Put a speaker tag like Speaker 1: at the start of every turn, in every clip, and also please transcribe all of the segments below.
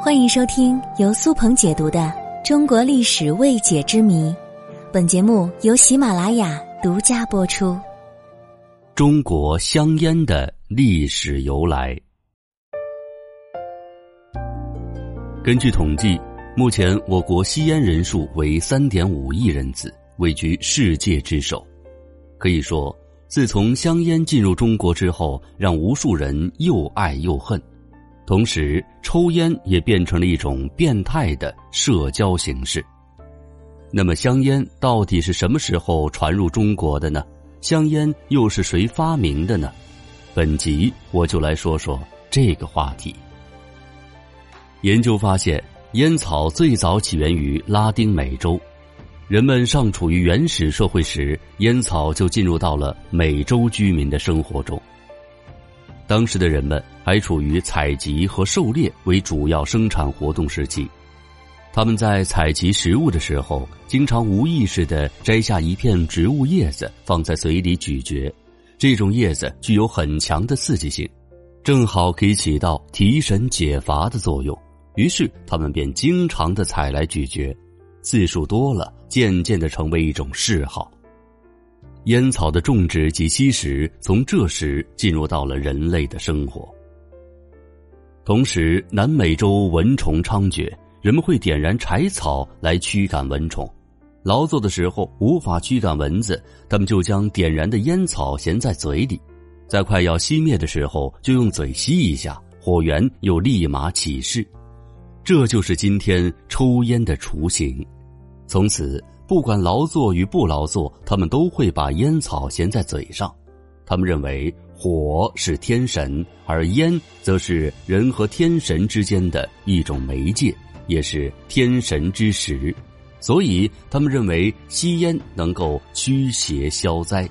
Speaker 1: 欢迎收听由苏鹏解读的《中国历史未解之谜》，本节目由喜马拉雅独家播出。
Speaker 2: 中国香烟的历史由来，根据统计，目前我国吸烟人数为三点五亿人次，位居世界之首。可以说，自从香烟进入中国之后，让无数人又爱又恨。同时，抽烟也变成了一种变态的社交形式。那么，香烟到底是什么时候传入中国的呢？香烟又是谁发明的呢？本集我就来说说这个话题。研究发现，烟草最早起源于拉丁美洲，人们尚处于原始社会时，烟草就进入到了美洲居民的生活中。当时的人们还处于采集和狩猎为主要生产活动时期，他们在采集食物的时候，经常无意识地摘下一片植物叶子放在嘴里咀嚼，这种叶子具有很强的刺激性，正好可以起到提神解乏的作用。于是他们便经常的采来咀嚼，次数多了，渐渐地成为一种嗜好。烟草的种植及吸食从这时进入到了人类的生活。同时，南美洲蚊虫猖獗，人们会点燃柴草来驱赶蚊虫。劳作的时候无法驱赶蚊子，他们就将点燃的烟草衔在嘴里，在快要熄灭的时候就用嘴吸一下，火源又立马起势。这就是今天抽烟的雏形。从此。不管劳作与不劳作，他们都会把烟草衔在嘴上。他们认为火是天神，而烟则是人和天神之间的一种媒介，也是天神之食。所以，他们认为吸烟能够驱邪消灾。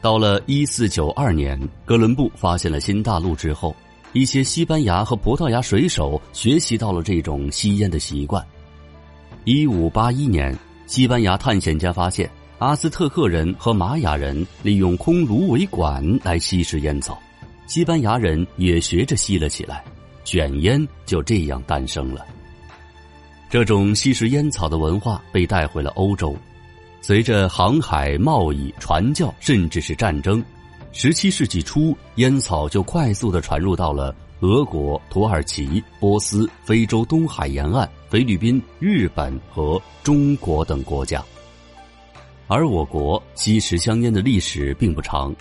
Speaker 2: 到了一四九二年，哥伦布发现了新大陆之后，一些西班牙和葡萄牙水手学习到了这种吸烟的习惯。一五八一年，西班牙探险家发现阿斯特克人和玛雅人利用空芦苇管来吸食烟草，西班牙人也学着吸了起来，卷烟就这样诞生了。这种吸食烟草的文化被带回了欧洲，随着航海、贸易、传教，甚至是战争，十七世纪初，烟草就快速的传入到了。俄国、土耳其、波斯、非洲东海沿岸、菲律宾、日本和中国等国家，而我国吸食香烟的历史并不长。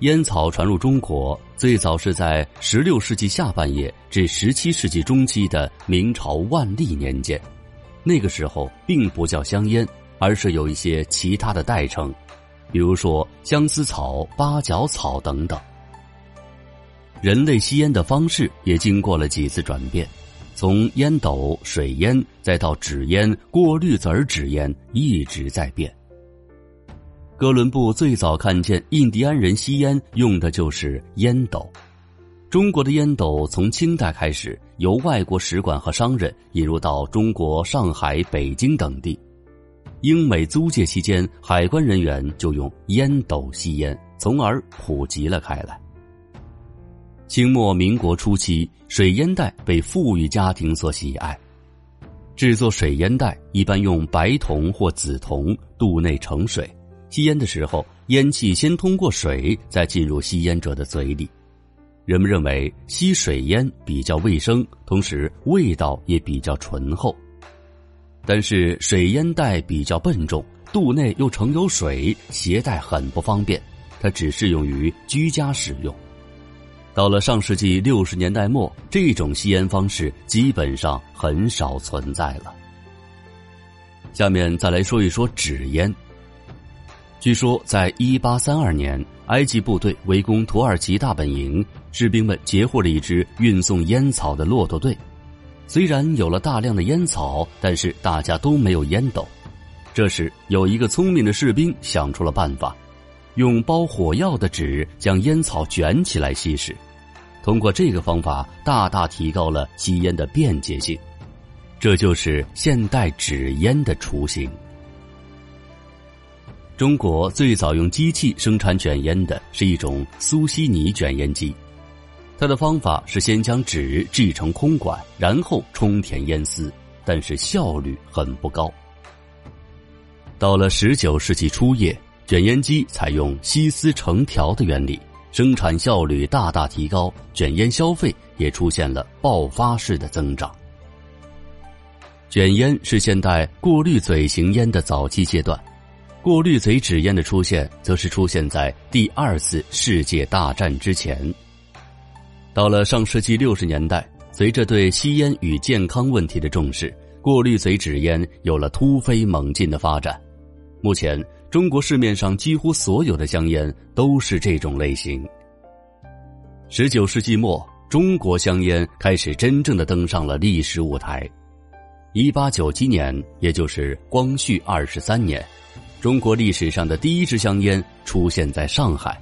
Speaker 2: 烟草传入中国最早是在十六世纪下半叶至十七世纪中期的明朝万历年间，那个时候并不叫香烟，而是有一些其他的代称，比如说相思草、八角草等等。人类吸烟的方式也经过了几次转变，从烟斗、水烟，再到纸烟、过滤子纸烟，一直在变。哥伦布最早看见印第安人吸烟用的就是烟斗。中国的烟斗从清代开始由外国使馆和商人引入到中国上海、北京等地。英美租界期间，海关人员就用烟斗吸烟，从而普及了开来。清末民国初期，水烟袋被富裕家庭所喜爱。制作水烟袋一般用白铜或紫铜，肚内盛水。吸烟的时候，烟气先通过水，再进入吸烟者的嘴里。人们认为吸水烟比较卫生，同时味道也比较醇厚。但是水烟袋比较笨重，肚内又盛有水，携带很不方便。它只适用于居家使用。到了上世纪六十年代末，这种吸烟方式基本上很少存在了。下面再来说一说纸烟。据说，在一八三二年，埃及部队围攻土耳其大本营，士兵们截获了一支运送烟草的骆驼队。虽然有了大量的烟草，但是大家都没有烟斗。这时，有一个聪明的士兵想出了办法。用包火药的纸将烟草卷起来吸食，通过这个方法大大提高了吸烟的便捷性，这就是现代纸烟的雏形。中国最早用机器生产卷烟的是一种苏西尼卷烟机，它的方法是先将纸制成空管，然后充填烟丝，但是效率很不高。到了十九世纪初叶，卷烟机采用吸丝成条的原理，生产效率大大提高，卷烟消费也出现了爆发式的增长。卷烟是现代过滤嘴型烟的早期阶段，过滤嘴纸烟的出现则是出现在第二次世界大战之前。到了上世纪六十年代，随着对吸烟与健康问题的重视，过滤嘴纸烟有了突飞猛进的发展。目前，中国市面上几乎所有的香烟都是这种类型。十九世纪末，中国香烟开始真正的登上了历史舞台。一八九七年，也就是光绪二十三年，中国历史上的第一支香烟出现在上海。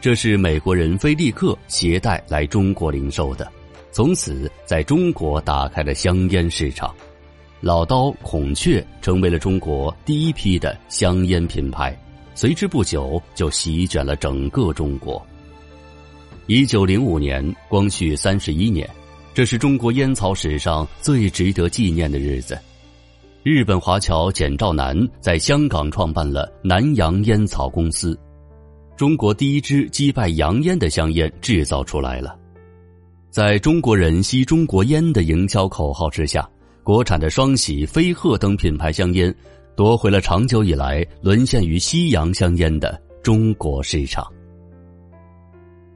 Speaker 2: 这是美国人菲利克携带来中国零售的，从此在中国打开了香烟市场。老刀、孔雀成为了中国第一批的香烟品牌，随之不久就席卷了整个中国。一九零五年，光绪三十一年。这是中国烟草史上最值得纪念的日子。日本华侨简兆南在香港创办了南洋烟草公司，中国第一支击败洋烟的香烟制造出来了。在中国人吸中国烟的营销口号之下，国产的双喜、飞鹤等品牌香烟夺回了长久以来沦陷于西洋香烟的中国市场。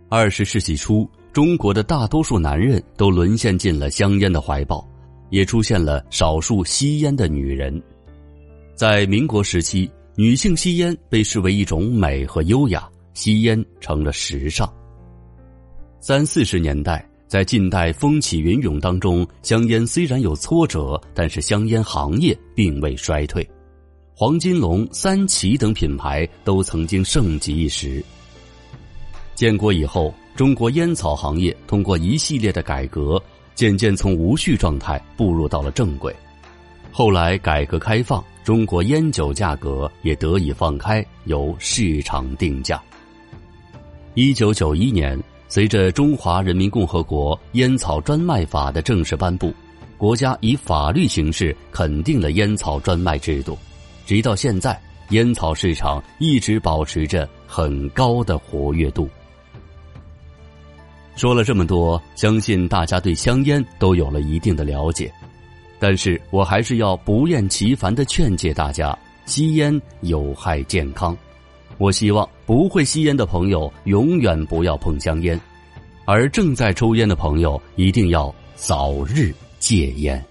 Speaker 2: 二十世纪初。中国的大多数男人都沦陷进了香烟的怀抱，也出现了少数吸烟的女人。在民国时期，女性吸烟被视为一种美和优雅，吸烟成了时尚。三四十年代，在近代风起云涌当中，香烟虽然有挫折，但是香烟行业并未衰退，黄金龙、三旗等品牌都曾经盛极一时。建国以后。中国烟草行业通过一系列的改革，渐渐从无序状态步入到了正轨。后来改革开放，中国烟酒价格也得以放开，由市场定价。一九九一年，随着《中华人民共和国烟草专卖法》的正式颁布，国家以法律形式肯定了烟草专卖制度。直到现在，烟草市场一直保持着很高的活跃度。说了这么多，相信大家对香烟都有了一定的了解，但是我还是要不厌其烦的劝诫大家：吸烟有害健康。我希望不会吸烟的朋友永远不要碰香烟，而正在抽烟的朋友一定要早日戒烟。